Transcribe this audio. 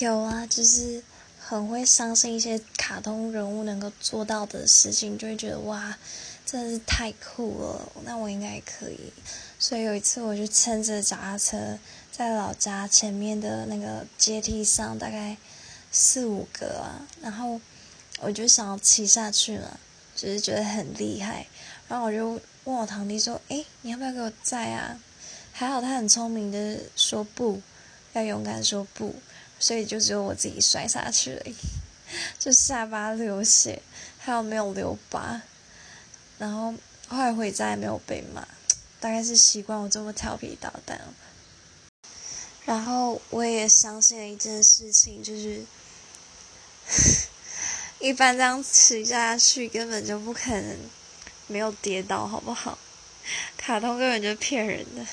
有啊，就是很会相信一些卡通人物能够做到的事情，就会觉得哇，真的是太酷了，那我应该也可以。所以有一次，我就撑着脚踏车在老家前面的那个阶梯上，大概四五个啊，然后我就想要骑下去了，就是觉得很厉害。然后我就问我堂弟说：“诶，你要不要给我载啊？”还好他很聪明的说不要勇敢说不，所以就只有我自己摔下去了，就下巴流血，还有没有留疤。然后后来回家也没有被骂。大概是习惯我这么调皮捣蛋，然后我也相信了一件事情，就是 一般这样骑下去根本就不可能没有跌倒，好不好？卡通根本就骗人的。